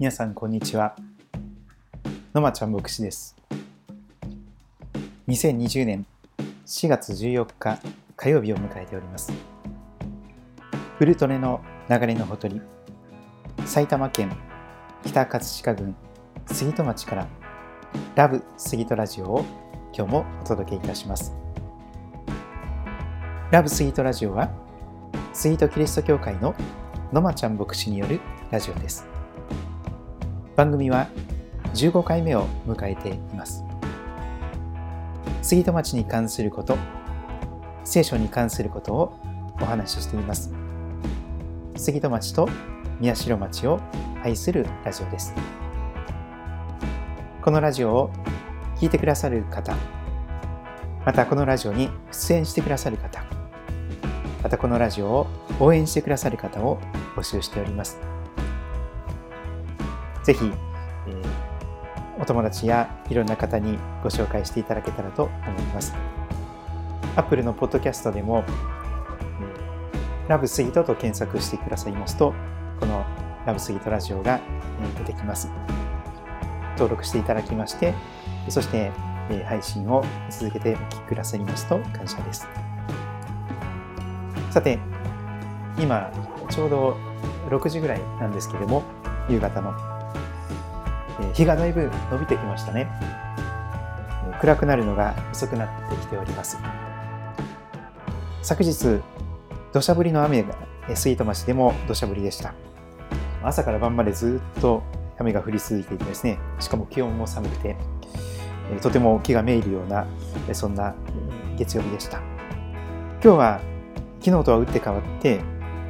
皆さんこんにちは。野間ちゃん牧師です。2020年4月14日火曜日を迎えております。フルトネの流れのほとり埼玉県北葛飾郡杉戸町からラブ杉戸ラジオを今日もお届けいたします。ラブ杉戸ラジオは杉戸キリスト教会の野間ちゃん牧師によるラジオです。番組は15回目を迎えています。杉戸町に関すること聖書に関することをお話ししています。杉戸町と宮代町を愛するラジオです。このラジオを聞いてくださる方またこのラジオに出演してくださる方またこのラジオを応援してくださる方を募集しております。ぜひ、えー、お友達やいろんな方にご紹介していただけたらと思います。Apple のポッドキャストでも、ラブスギートと検索してくださいますと、このラブスギートラジオが出てきます。登録していただきまして、そして配信を続けてお聞きくださいますと感謝です。さて、今、ちょうど6時ぐらいなんですけれども、夕方の日がだいぶ伸びてきましたね。暗くなるのが遅くなってきております。昨日、土砂降りの雨がスイート町でも土砂降りでした。朝から晩までずっと雨が降り続いていてですね、しかも気温も寒くて、とても気がめいるような、そんな月曜日でした。今日は昨日とは打って変わって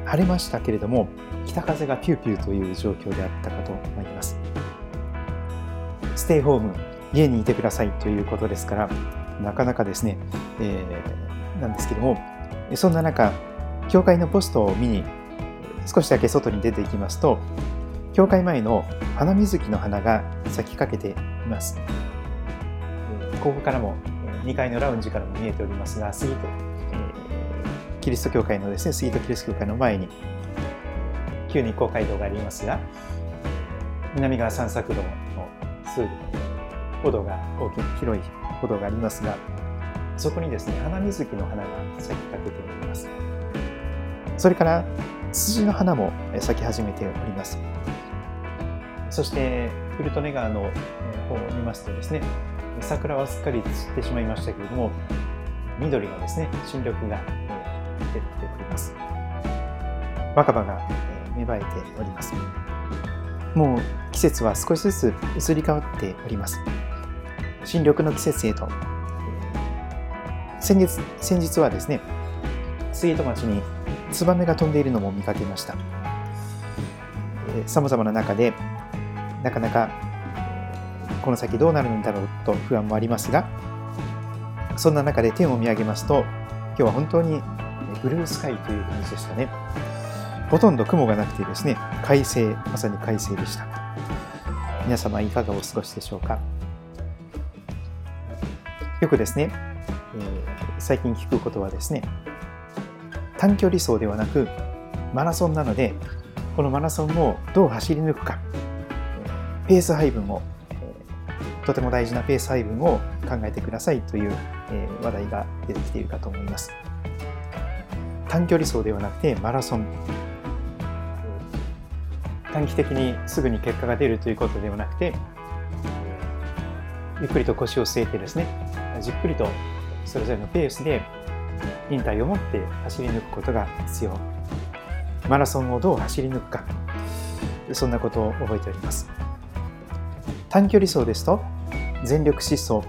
晴れましたけれども、北風がピューピューという状況であったかと思います。ステイホーム、家にいてくださいということですから、なかなかですね、えー、なんですけども、そんな中、教会のポストを見に少しだけ外に出ていきますと、教会前の花水木の花が咲きかけています。ここからも2階のラウンジからも見えておりますが、杉戸、えー、キリスト教会のですね、杉戸キリスト教会の前に、旧日光街道がありますが、南側散策道すぐ歩道が大きい広い歩道がありますがそこにですね花水木の花が咲きかけております。それからツツジの花も咲き始めております。そしてフルトネ川の方を見ますとですね桜はすっかり散ってしまいましたけれども緑がですね新緑が出ております。若葉が芽生えております。もう季節は少しずつ移り変わっております。新緑の季節へと。先月、先日はですね、杉戸町にツバメが飛んでいるのも見かけました。さまざまな中で、なかなかこの先どうなるんだろうと不安もありますが、そんな中で天を見上げますと、今日は本当にブルースカイという感じでしたね。ほとんど雲がなくてですね、快晴、まさに快晴でした。皆様いかがお過ごしでしょうか？よくですね、えー、最近聞くことはですね、短距離走ではなくマラソンなので、このマラソンをどう走り抜くか、ペース配分を、とても大事なペース配分を考えてくださいという話題が出てきているかと思います。短距離走ではなくてマラソン短期的にすぐに結果が出るということではなくてゆっくりと腰を据えてですねじっくりとそれぞれのペースで忍耐を持って走り抜くことが必要。マラソンをどう走り抜くか。そんなことを覚えております。短距離走ですと全力疾走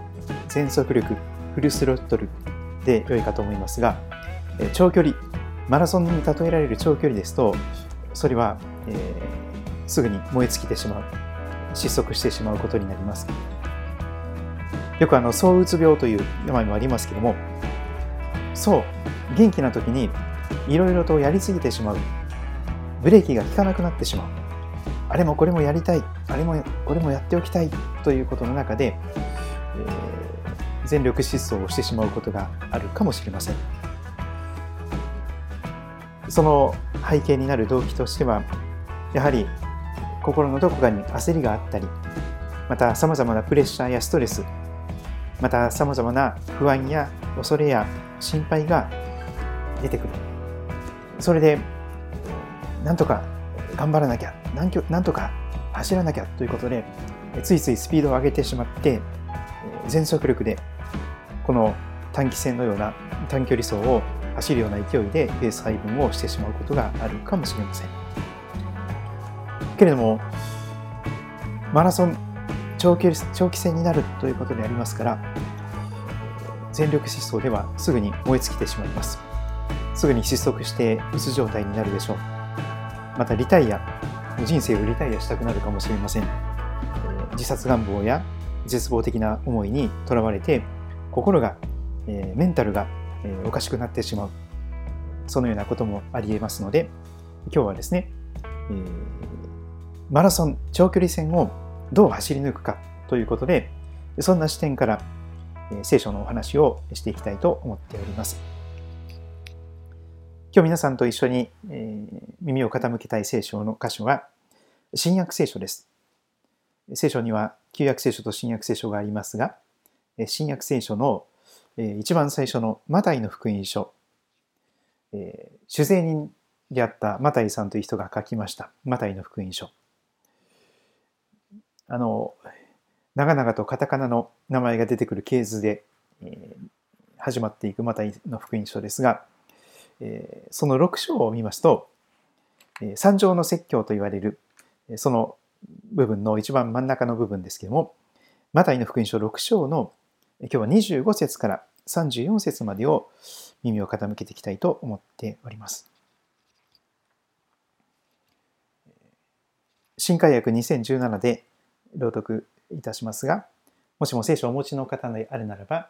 全速力フルスロットルで良いかと思いますが長距離。マラソンに例えられる長距離ですとそれは、えーすぐに燃え尽きてしまう失速してしまうことになりますよくあの躁うつ病という病もありますけどもそう元気な時にいろいろとやりすぎてしまう。ブレーキが効かなくなってしまう。あれもこれもやりたい。あれもこれもやっておきたい。ということの中で、えー、全力疾走をしてしまうことがあるかもしれません。その背景になる動機としてはやはり心のどこかに焦りがあったりまたさまざまなプレッシャーやストレスまたさまざまな不安や恐れや心配が出てくる。それでなんとか頑張らなきゃなんとか走らなきゃということでついついスピードを上げてしまって全速力でこの短期戦のような短距離走を走るような勢いでペース配分をしてしまうことがあるかもしれません。けれどもマラソン長期長期戦になるということでありますから全力疾走ではすぐに燃え尽きてしまいます。すぐに失速してうつ状態になるでしょう。またリタイア人生をリタイアしたくなるかもしれません。自殺願望や絶望的な思いにとらわれて心が、えメンタルが、えおかしくなってしまう。そのようなこともありえますので今日はですね、えー、マラソン長距離戦をどう走り抜くかということでそんな視点から、聖書のお話をしていきたいと思っております今日皆さんと一緒に、耳を傾けたい聖書の箇所は新約聖書です聖書には旧約聖書と新約聖書がありますが新約聖書の一番最初のマタイの福音書、主税人であったマタイさんという人が書きました。マタイの福音書。あの、長々とカタカナの名前が出てくる系図で、始まっていくマタイの福音書ですが、その6章を見ますと、三条の説教と言われる、その部分の一番真ん中の部分ですけども、マタイの福音書6章の今日は25節から34節までを耳を傾けていきたいと思っております。新海訳2017で朗読いたしますが、もしも聖書をお持ちの方であるならば、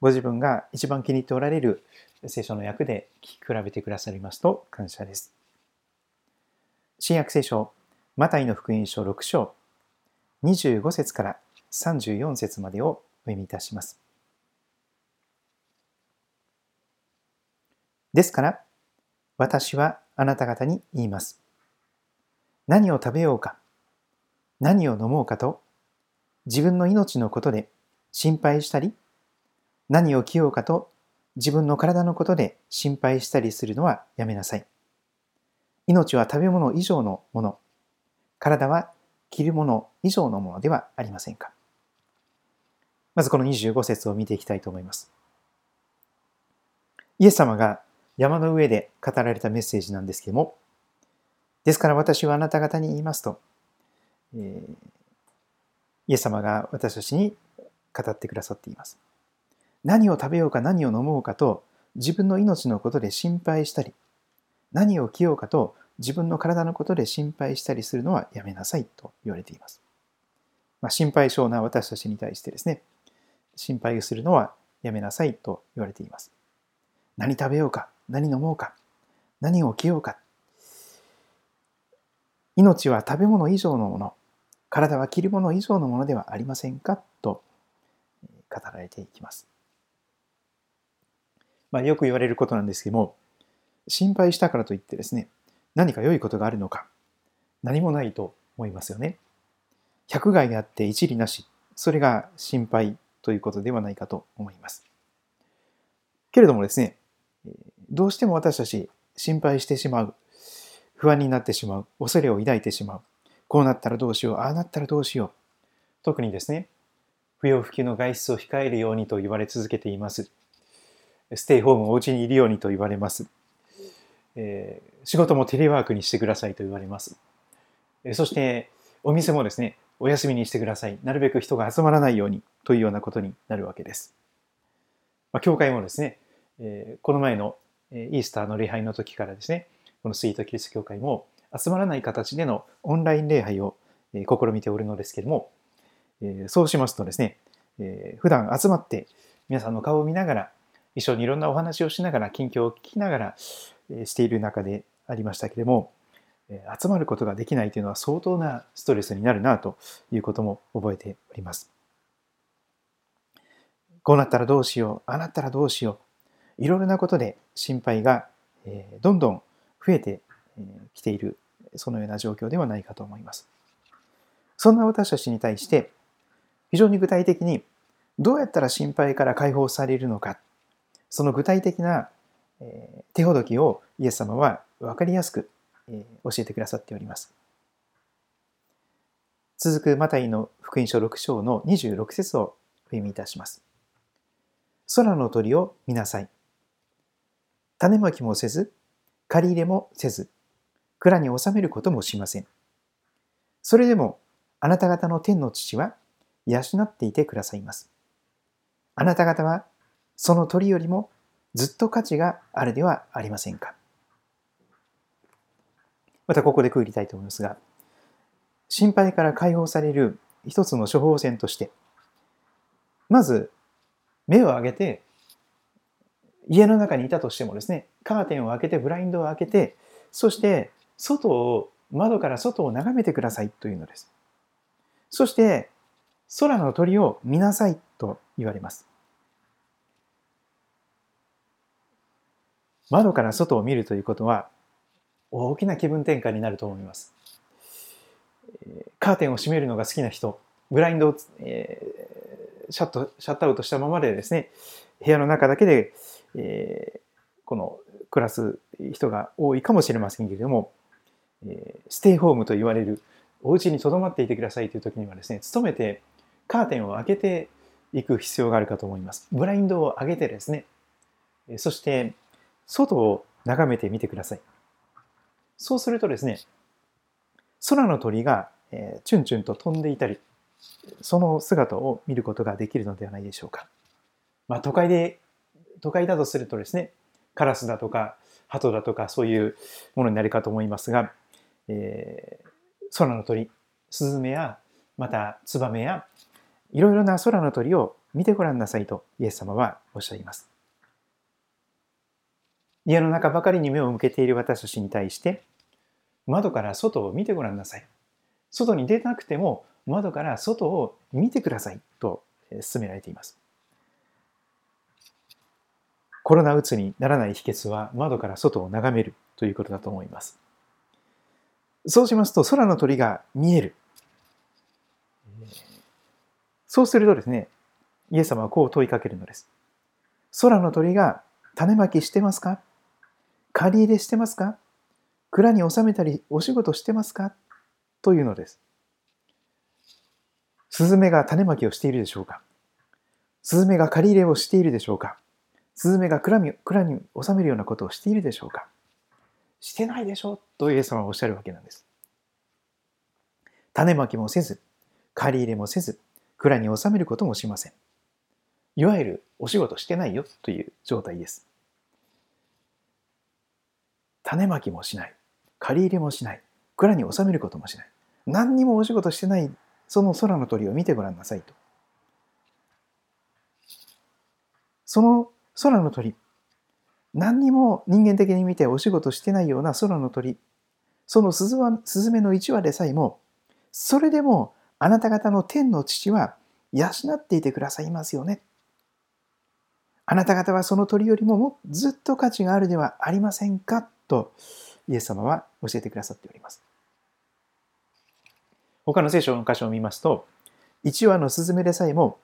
ご自分が一番気に入っておられる聖書の訳で聞き比べてくださりますと感謝です。新約聖書、マタイの福音書6章、25節から34節までをお読みいたします。ですから、私はあなた方に言います。何を食べようか、何を飲もうかと、自分の命のことで心配したり、何を着ようかと、自分の体のことで心配したりするのはやめなさい。命は食べ物以上のもの、体は着るもの以上のものではありませんか。まずこの25節を見ていきたいと思います。イエス様が山の上で語られたメッセージなんですけども、ですから私はあなた方に言いますと、イエス様が私たちに語ってくださっています。何を食べようか何を飲もうかと自分の命のことで心配したり、何を着ようかと自分の体のことで心配したりするのはやめなさいと言われています。まあ、心配性な私たちに対してですね、心配するのはやめなさいと言われています。何食べようか、何飲もうか、何を着ようか。命は食べ物以上のもの、体は着るもの以上のものではありませんか？と語られていきます。まあ、よく言われることなんですけども、心配したからといってですね、何か良いことがあるのか、何もないと思いますよね。百害があって一理なし、それが心配ということではないかと思います。けれどもですね、どうしても私たち心配してしまう、不安になってしまう、恐れを抱いてしまう、こうなったらどうしよう、ああなったらどうしよう。特にですね、不要不急の外出を控えるようにと言われ続けています。ステイホーム、お家にいるようにと言われます。えー、仕事もテレワークにしてくださいと言われます。そして、お店もですね、お休みにしてください。なるべく人が集まらないようにというようなことになるわけです。まあ、教会もですね、え、この前のイースターの礼拝の時からですね、このスイートキリスト教会も集まらない形でのオンライン礼拝を試みておるのですけれども、そうしますとですね、普段集まって皆さんの顔を見ながら、一緒にいろんなお話をしながら、近況を聞きながらしている中でありましたけれども、集まることができないというのは相当なストレスになるなということも覚えております。こうなったらどうしよう、ああなったらどうしよう、いろいろなことで心配がどんどん増えてきている、そのような状況ではないかと思います。そんな私たちに対して非常に具体的にどうやったら心配から解放されるのかその具体的な手ほどきをイエス様は分かりやすく教えてくださっております。続くマタイの福音書6章の26節をお読みいたします。空の鳥を見なさい。種まきもせず、借り入れもせず、蔵に収めることもしません。それでも、あなた方の天の父は養っていてくださいます。あなた方は、その鳥よりもずっと価値があるではありませんか。またここで区切りたいと思いますが、心配から解放される一つの処方箋として、まず目を上げて、家の中にいたとしてもですね、カーテンを開けて、ブラインドを開けて、そして外を、窓から外を眺めてくださいというのです。そして、空の鳥を見なさいと言われます。窓から外を見るということは、大きな気分転換になると思います。カーテンを閉めるのが好きな人、ブラインドを、え、シャットシャットアウトしたままでですね、部屋の中だけで、えー、この暮らす人が多いかもしれませんけれども、え、ステイホームと言われるお家に留まっていてくださいという時にはですね、努めてカーテンを開けていく必要があるかと思います。ブラインドを上げてですね、そして外を眺めてみてください。そうするとですね、空の鳥が、えー、チュンチュンと飛んでいたり、その姿を見ることができるのではないでしょうか。まあ、都会で、都会だとするとですね、カラスだとか、鳩だとか、そういうものになるかと思いますが、えー、空の鳥、スズメや、またツバメや、いろいろな空の鳥を見てごらんなさいとイエス様はおっしゃいます。家の中ばかりに目を向けている私たちに対して、窓から外を見てごらんなさい。外に出なくても窓から外を見てくださいと勧められています。コロナうつにならない秘訣は窓から外を眺めるということだと思います。そうしますと空の鳥が見える。そうするとですね、イエス様はこう問いかけるのです。空の鳥が種まきしてますか？借り入れしてますか？蔵に収めたりお仕事してますか？というのです。スズメが種まきをしているでしょうか？スズメが借り入れをしているでしょうか？スズメが蔵に蔵に収めるようなことをしているでしょうか？してないでしょ？とイエス様はおっしゃるわけなんです。種まきもせず、借り入れもせず、蔵に収めることもしません。いわゆるお仕事してないよという状態です。種まきもしない。借り入れもしない。蔵に収めることもしない。何にもお仕事してない、その空の鳥を見てごらんなさいと。その空の鳥、何にも人間的に見てお仕事してないような空の鳥、そのスズスズメの一羽でさえも、それでもあなた方の天の父は養っていてくださいますよね。あなた方はその鳥よりももずっと価値があるではありませんか？とイエス様は教えてくださっております。他の聖書の箇所を見ますと、一羽のスズメでさえも、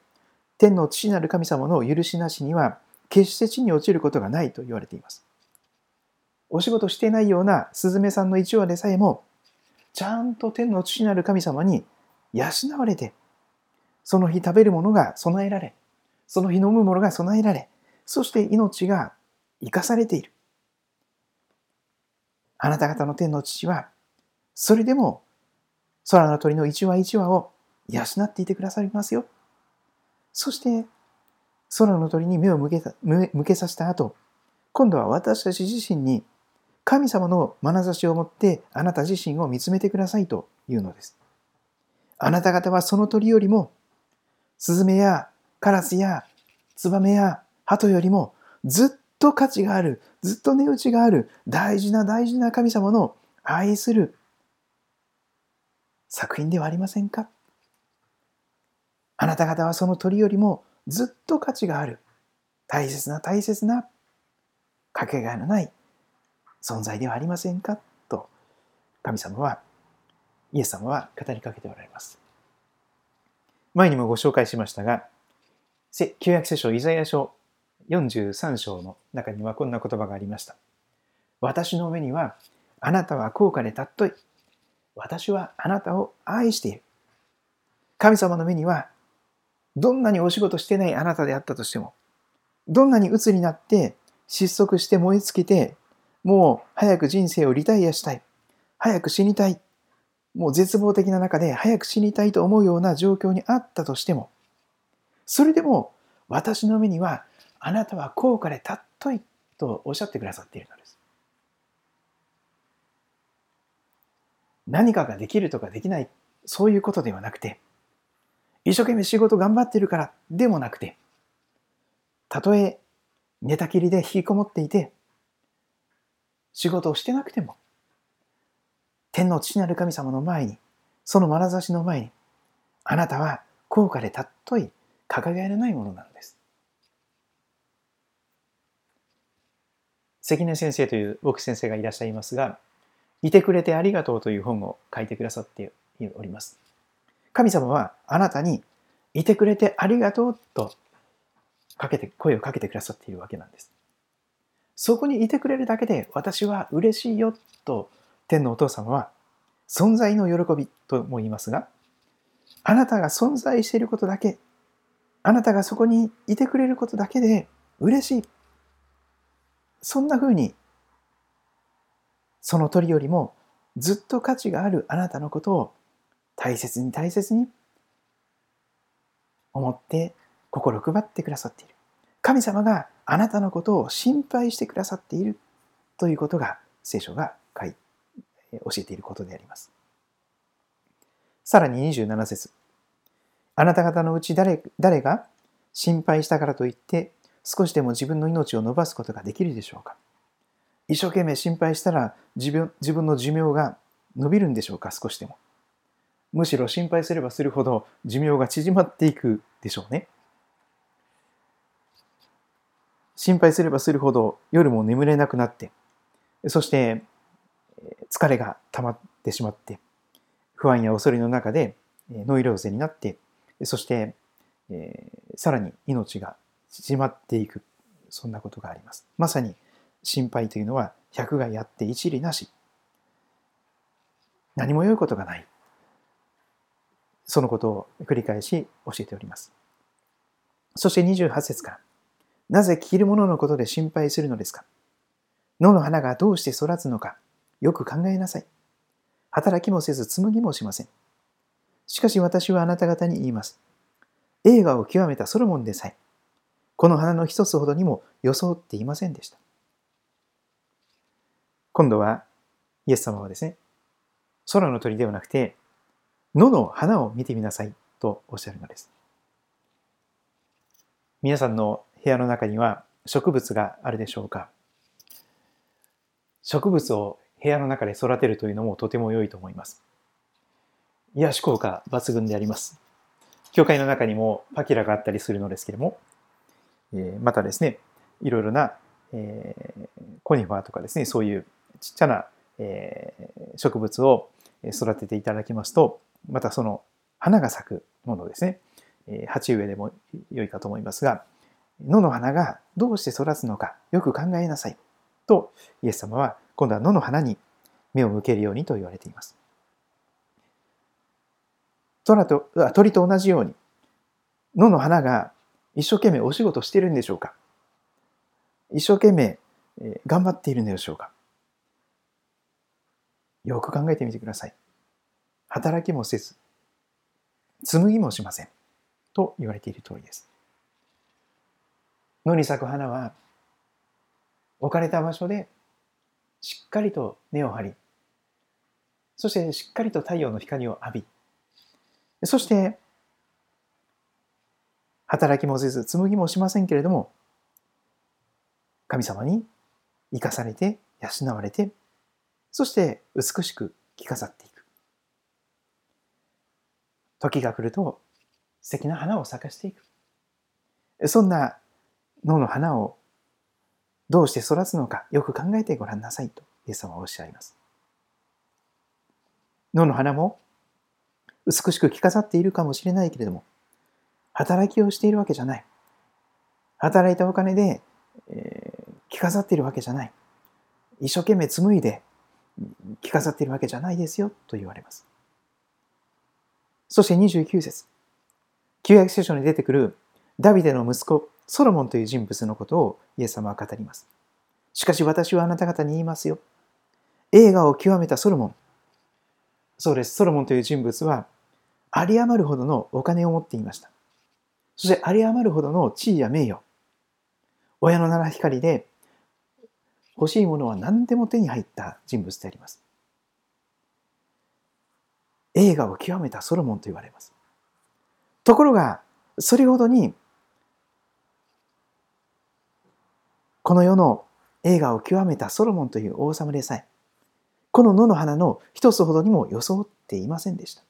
天の父なる神様の許しなしには、決して地に落ちることがないと言われています。お仕事していないようなスズメさんの一羽でさえも、ちゃんと天の父なる神様に養われて、その日食べるものが備えられ、その日飲むものが備えられ、そして命が生かされている。あなた方の天の父は、それでも空の鳥の一羽一羽を養っていてくださいますよ。そして、空の鳥に目を向けた向けさせた後、今度は私たち自身に神様の眼差しを持ってあなた自身を見つめてくださいというのです。あなた方はその鳥よりも、スズメやカラスやツバメや鳩よりもずっと価値がある、ずっと値打ちがある、大事な大事な神様の愛する作品ではありませんか？あなた方はその鳥よりもずっと価値がある、大切な大切な、かけがえのない存在ではありませんか？と、神様は、イエス様は語りかけておられます。前にもご紹介しましたが、旧約聖書イザヤ書43章の中にはこんな言葉がありました。私の目にはあなたは高価で尊い。私はあなたを愛している。神様の目にはどんなにお仕事してないあなたであったとしても、どんなに鬱になって失速して燃え尽きて、もう早く人生をリタイアしたい。早く死にたい。もう絶望的な中で早く死にたいと思うような状況にあったとしても、それでも私の目にはあなたは高価で尊いとおっしゃってくださっているのです。何かができるとかできない、そういうことではなくて、一生懸命仕事頑張ってるからでもなくて、たとえ寝たきりで引きこもっていて、仕事をしてなくても、天の父なる神様の前に、その眼差しの前に、あなたは高価で尊い、掲げられないものなのです。関根先生という僕先生がいらっしゃいますが、いてくれてありがとうという本を書いてくださっております。神様はあなたにいてくれてありがとうとかけて、声をかけてくださっているわけなんです。そこにいてくれるだけで私は嬉しいよと天のお父様は存在の喜びとも言いますが、あなたが存在していることだけ、あなたがそこにいてくれることだけで嬉しい。そんな風に、その鳥よりもずっと価値があるあなたのことを大切に大切に思って心配ってくださっている。神様があなたのことを心配してくださっているということが聖書が教えていることであります。さらに27節あなた方のうち誰誰が心配したからといって少しでも自分の命を伸ばすことができるでしょうか一生懸命心配したら自分自分の寿命が伸びるんでしょうか少しでも。むしろ心配すればするほど寿命が縮まっていくでしょうね。心配すればするほど夜も眠れなくなって、そして疲れが溜まってしまって、不安や恐れの中でノイローゼになって、そして、えー、さらに命が縮まっていく、そんなことがあります。まさに心配というのは百害あって一理なし。何も良いことがない。そのことを繰り返し教えております。そして28節から、なぜ着るもののことで心配するのですか？野の花がどうして育つのか、よく考えなさい。働きもせず紡ぎもしません。しかし私はあなた方に言います。映画を極めたソロモンでさえ、この花の一つほどにも装っていませんでした。今度は、イエス様はですね、空の鳥ではなくて、野の花を見てみなさいとおっしゃるのです。皆さんの部屋の中には植物があるでしょうか？植物を部屋の中で育てるというのもとても良いと思います。癒し効果抜群であります。教会の中にもパキラがあったりするのですけれども、またですね、いろいろな、えコニファーとかですね、そういうちっちゃな、え植物を育てていただきますと、またその花が咲くものですね。鉢植えでも良いかと思いますが、野の花がどうして育つのかよく考えなさい。とイエス様は今度は野の花に目を向けるようにと言われています。虎と鳥と同じように野の花が一生懸命お仕事してるんでしょうか？一生懸命頑張っているんでしょうか？よく考えてみてください。働きもせず、紡ぎもしません。と言われている通りです。野に咲く花は、置かれた場所でしっかりと根を張り、そしてしっかりと太陽の光を浴び、そして働きもせず紡ぎもしませんけれども、神様に生かされて養われて、そして美しく着飾っていく。時が来ると素敵な花を咲かしていく。そんな野の花をどうして育つのかよく考えてごらんなさいとイエス様はおっしゃいます。野の花も美しく着飾っているかもしれないけれども、働きをしているわけじゃない。働いたお金で、えー、着飾っているわけじゃない。一生懸命紡いで着飾っているわけじゃないですよと言われます。そして29節旧約聖書に出てくるダビデの息子ソロモンという人物のことをイエス様は語ります。しかし私はあなた方に言いますよ。映画を極めたソロモン。そうです。ソロモンという人物は有り余るほどのお金を持っていました。そして有り余るほどの地位や名誉。親の七光で欲しいものは何でも手に入った人物であります。映画を極めたソロモンと言われます。ところが、それほどに、この世の映画を極めたソロモンという王様でさえ、この野の花の一つほどにも装っていませんでした。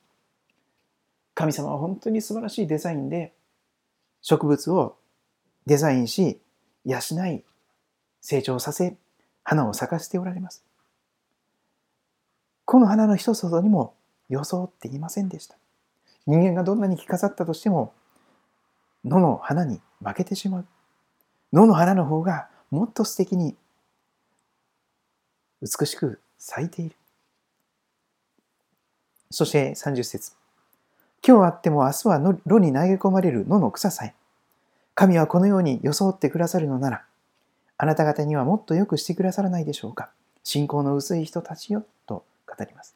神様は本当に素晴らしいデザインで植物をデザインし、養い、成長させ、花を咲かせておられます。この花の一つほどにも装っていませんでした。人間がどんなに着飾ったとしても、野の花に負けてしまう。野の花の方がもっと素敵に美しく咲いている。そして30節今日あっても明日は炉に投げ込まれる野の草さえ。神はこのように装ってくださるのなら、あなた方にはもっとよくしてくださらないでしょうか。信仰の薄い人たちよ、と語ります。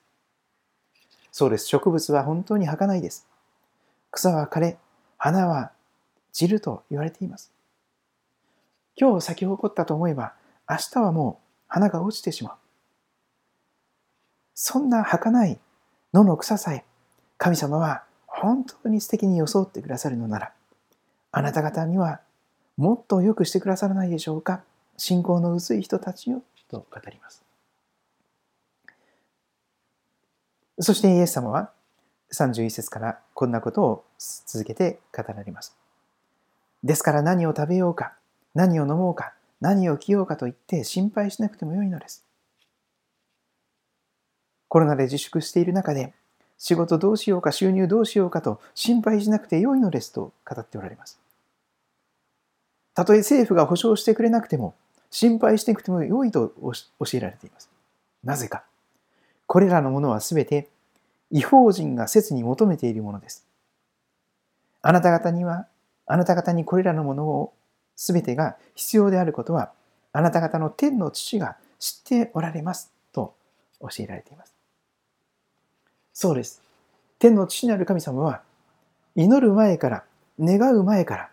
そうです。植物は本当に儚いです。草は枯れ、花は散ると言われています。今日咲き誇ったと思えば、明日はもう花が落ちてしまう。そんな儚い野の草さえ、神様は本当に素敵に装ってくださるのなら、あなた方にはもっと良くしてくださらないでしょうか。信仰の薄い人たちよ、と語ります。そしてイエス様は31節からこんなことを続けて語られます。ですから何を食べようか、何を飲もうか、何を着ようかと言って心配しなくてもよいのです。コロナで自粛している中で仕事どうしようか収入どうしようかと心配しなくてよいのですと語っておられます。たとえ政府が保障してくれなくても心配してなくてもよいと教えられています。なぜかこれらのものはすべて違法人が切に求めているものです。あなた方には、あなた方にこれらのものをすべてが必要であることは、あなた方の天の父が知っておられますと教えられています。そうです。天の父なる神様は、祈る前から、願う前から、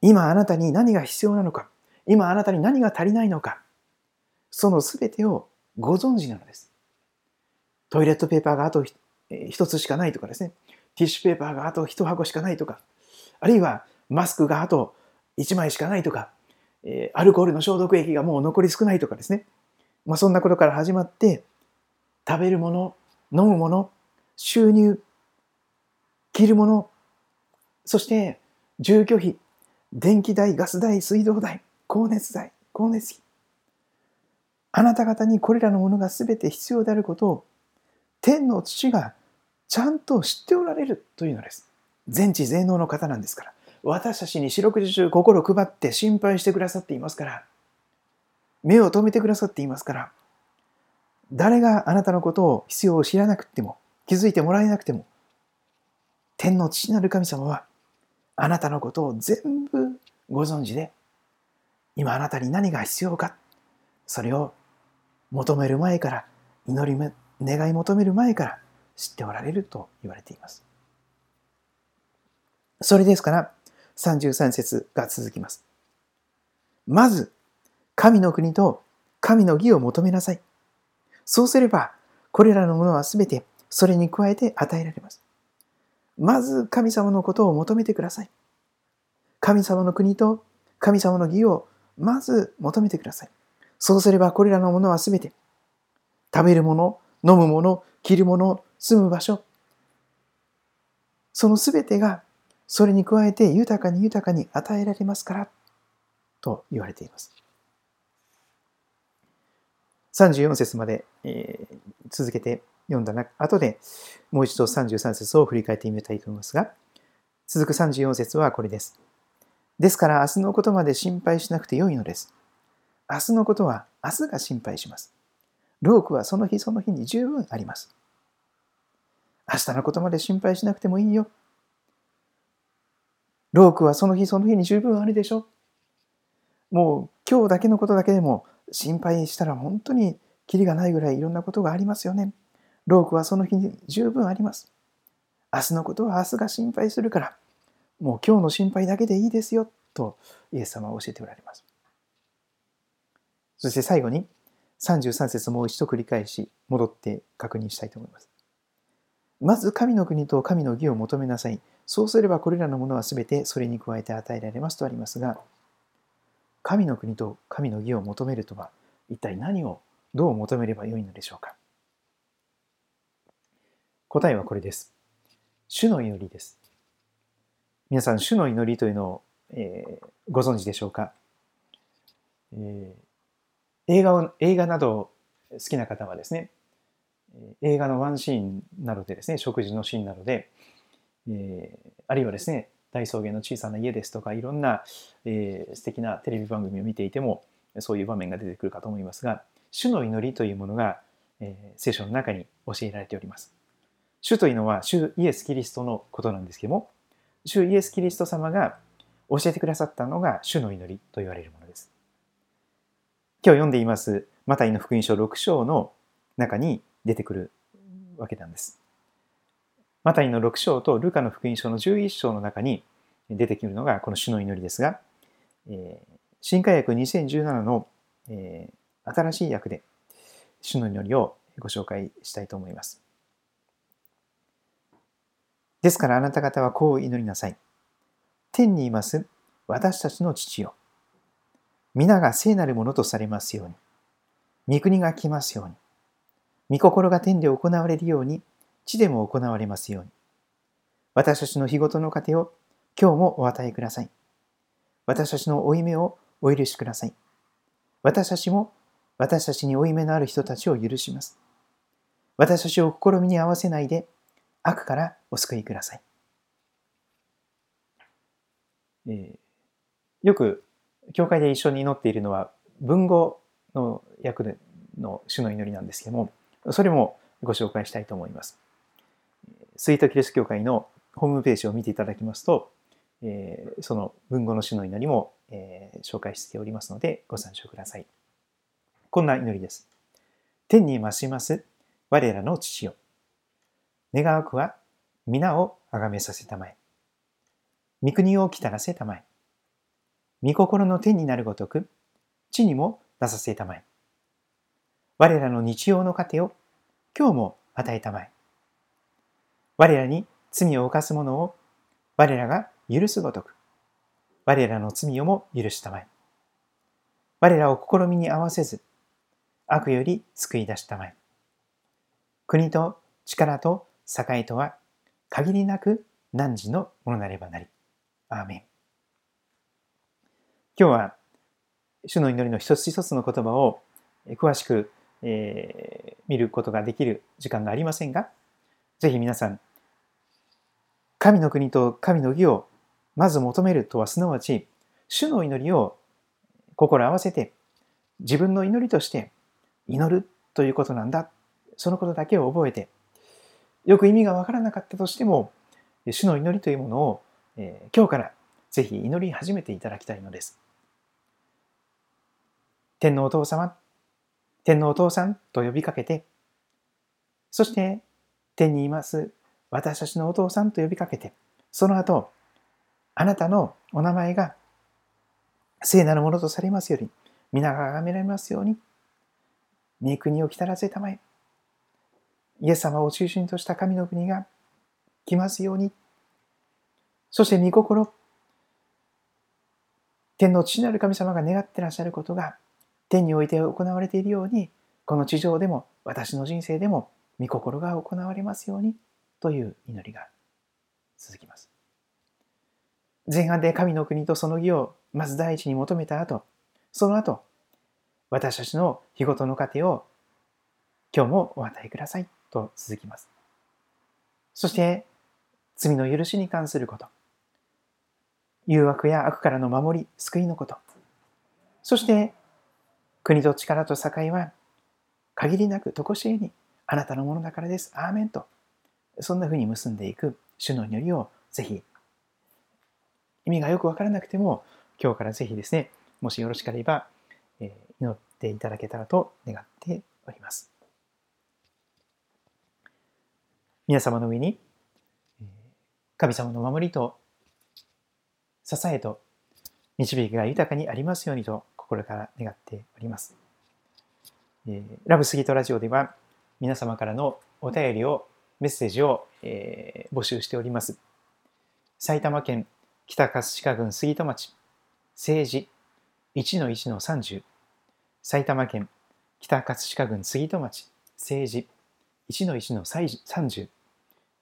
今あなたに何が必要なのか、今あなたに何が足りないのか、そのすべてをご存知なのです。トイレットペーパーがあと1つしかないとかですね、ティッシュペーパーがあと1箱しかないとか、あるいはマスクがあと1枚しかないとか、アルコールの消毒液がもう残り少ないとかですね、まあ、そんなことから始まって、食べるもの、飲むもの、収入、着るもの、そして住居費、電気代、ガス代、水道代、光熱代、光熱費。あなた方にこれらのものが全て必要であることを天の父がちゃんと知っておられるというのです。全知全能の方なんですから。私たちに四六時中心配って心配してくださっていますから。目を留めてくださっていますから。誰があなたのことを必要を知らなくても、気づいてもらえなくても、天の父なる神様は、あなたのことを全部ご存知で、今あなたに何が必要か、それを求める前から祈り願い求める前から知っておられると言われています。それですから33節が続きます。まず、神の国と神の義を求めなさい。そうすれば、これらのものはすべてそれに加えて与えられます。まず神様のことを求めてください。神様の国と神様の義をまず求めてください。そうすればこれらのものはすべて食べるもの、飲むもの、着るもの、住む場所、そのすべてがそれに加えて豊かに豊かに与えられますからと言われています。34節まで、えー、続けて読んだ後でもう一度33節を振り返ってみたいと思いますが続く34節はこれです。ですから明日のことまで心配しなくてよいのです。明日のことは明日が心配します。労苦はその日その日に十分あります。明日のことまで心配しなくてもいいよ。労苦はその日その日に十分あるでしょ。もう今日だけのことだけでも心配したら本当にキリがないぐらいいろんなことがありますよね。労苦はその日に十分あります。明日のことは明日が心配するから、もう今日の心配だけでいいですよ、とイエス様は教えておられます。そして最後に33節もう一度繰り返し戻って確認したいと思います。まず神の国と神の義を求めなさい。そうすればこれらのものはすべてそれに加えて与えられますとありますが、神の国と神の義を求めるとは一体何をどう求めればよいのでしょうか答えはこれです。主の祈りです。皆さん、主の祈りというのを、えー、ご存知でしょうか、えー、映画を映画など好きな方はですね、映画のワンシーンなどでですね、食事のシーンなどで、えー、あるいはですね、大草原の小さな家ですとか、いろんな、えー、素敵なテレビ番組を見ていても、そういう場面が出てくるかと思いますが、主の祈りというものが、えー、聖書の中に教えられております。主というのは主イエス・キリストのことなんですけども、主イエス・キリスト様が教えてくださったのが主の祈りと言われるものです。今日読んでいますマタイの福音書6章の中に出てくるわけなんです。マタイの6章とルカの福音書の11章の中に出てくるのがこの主の祈りですが、えー、新化訳2017の、えー、新しい訳で主の祈りをご紹介したいと思います。ですからあなた方はこう祈りなさい。天にいます私たちの父よ。皆が聖なるものとされますように。御国が来ますように。御心が天で行われるように、地でも行われますように。私たちの日ごとの糧を今日もお与えください。私たちの負い目をお許しください。私たちも私たちに負い目のある人たちを許します。私たちを試みに合わせないで悪からお救いください。えー、よく教会で一緒に祈っているのは文語の訳の主の祈りなんですけどもそれもご紹介したいと思います。スイートキリスト教会のホームページを見ていただきますと、えー、その文語の主の祈りも、えー、紹介しておりますのでご参照ください。こんな祈りです。天に増します我らの父よ。願わくは皆を崇めさせたまえ。御国を来たらせたまえ。御心の天になるごとく、地にも出させたまえ。我らの日曜の糧を今日も与えたまえ。我らに罪を犯す者を我らが許すごとく、我らの罪をも許したまえ。我らを試みに合わせず、悪より救い出したまえ。国と力と栄とは限りなく汝のものなればなり。アーメン。今日は主の祈りの一つ一つの言葉を詳しく、えー、見ることができる時間がありませんが、ぜひ皆さん、神の国と神の義をまず求めるとはすなわち、主の祈りを心合わせて自分の祈りとして祈るということなんだ。そのことだけを覚えて、よく意味がわからなかったとしても、主の祈りというものを、え、今日からぜひ祈り始めていただきたいのです。天のお父様、天のお父さんと呼びかけて、そして天にいます私たちのお父さんと呼びかけて、その後、あなたのお名前が聖なるものとされますように、皆が崇められますように、御国を来たらせたまえ。イエス様を中心とした神の国が来ますように。そして御心、天の父なる神様が願ってらっしゃることが天において行われているように、この地上でも私の人生でも御心が行われますようにという祈りが続きます。前半で神の国とその義をまず第一に求めた後、その後、私たちの日ごとの糧を今日もお与えくださいと続きます。そして、罪の許しに関すること、誘惑や悪からの守り、救いのこと。そして、国と力と栄は限りなく常しえにあなたのものだからです。アーメンと。そんなふうに結んでいく主の祈りをぜひ、意味がよくわからなくても、今日からぜひですね、もしよろしければ、え祈っていただけたらと願っております。皆様の上に、神様の守りと支えと導きが豊かにありますようにと心から願っております。ラブスギートラジオでは皆様からのお便りを、メッセージを、えー、募集しております。埼玉県北葛飾郡杉戸町政治1-1-30埼玉県北葛飾郡杉戸町政治1-1-30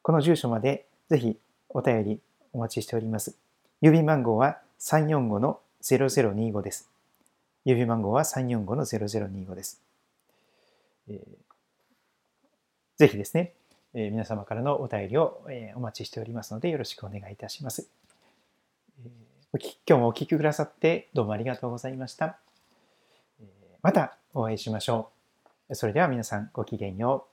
この住所までぜひお便りお待ちしております。郵便番号は345-0025です。郵便番号は345-0025です。えー、ぜひですね、えー、皆様からのお便りを、えー、お待ちしておりますのでよろしくお願いいたします。えー、今日もお聴きくださってどうもありがとうございました。えー、またお会いしましょう。それでは皆さんごきげんよう。